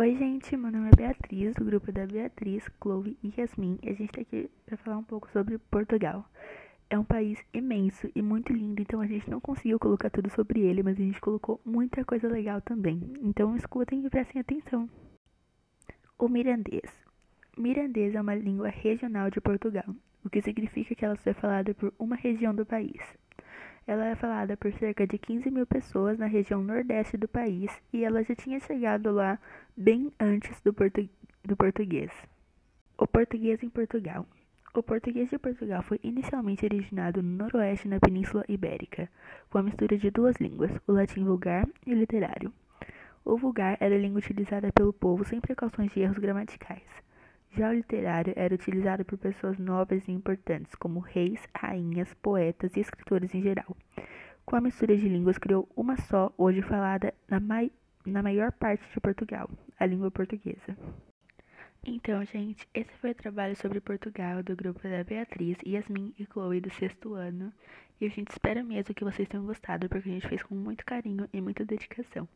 Oi, gente, meu nome é Beatriz, do grupo da Beatriz, Chloe e Yasmin, e a gente tá aqui para falar um pouco sobre Portugal. É um país imenso e muito lindo, então a gente não conseguiu colocar tudo sobre ele, mas a gente colocou muita coisa legal também. Então escutem e prestem atenção. O mirandês. Mirandês é uma língua regional de Portugal, o que significa que ela é falada por uma região do país. Ela é falada por cerca de 15 mil pessoas na região nordeste do país e ela já tinha chegado lá bem antes do, portu do português. O português em Portugal. O português de Portugal foi inicialmente originado no noroeste na Península Ibérica, com a mistura de duas línguas, o latim vulgar e literário. O vulgar era a língua utilizada pelo povo sem precauções de erros gramaticais. Já o literário era utilizado por pessoas nobres e importantes, como reis, rainhas, poetas e escritores em geral. Com a mistura de línguas, criou uma só, hoje falada na, mai na maior parte de Portugal, a língua portuguesa. Então, gente, esse foi o trabalho sobre Portugal do grupo da Beatriz, Yasmin e Chloe do sexto ano. E a gente espera mesmo que vocês tenham gostado, porque a gente fez com muito carinho e muita dedicação.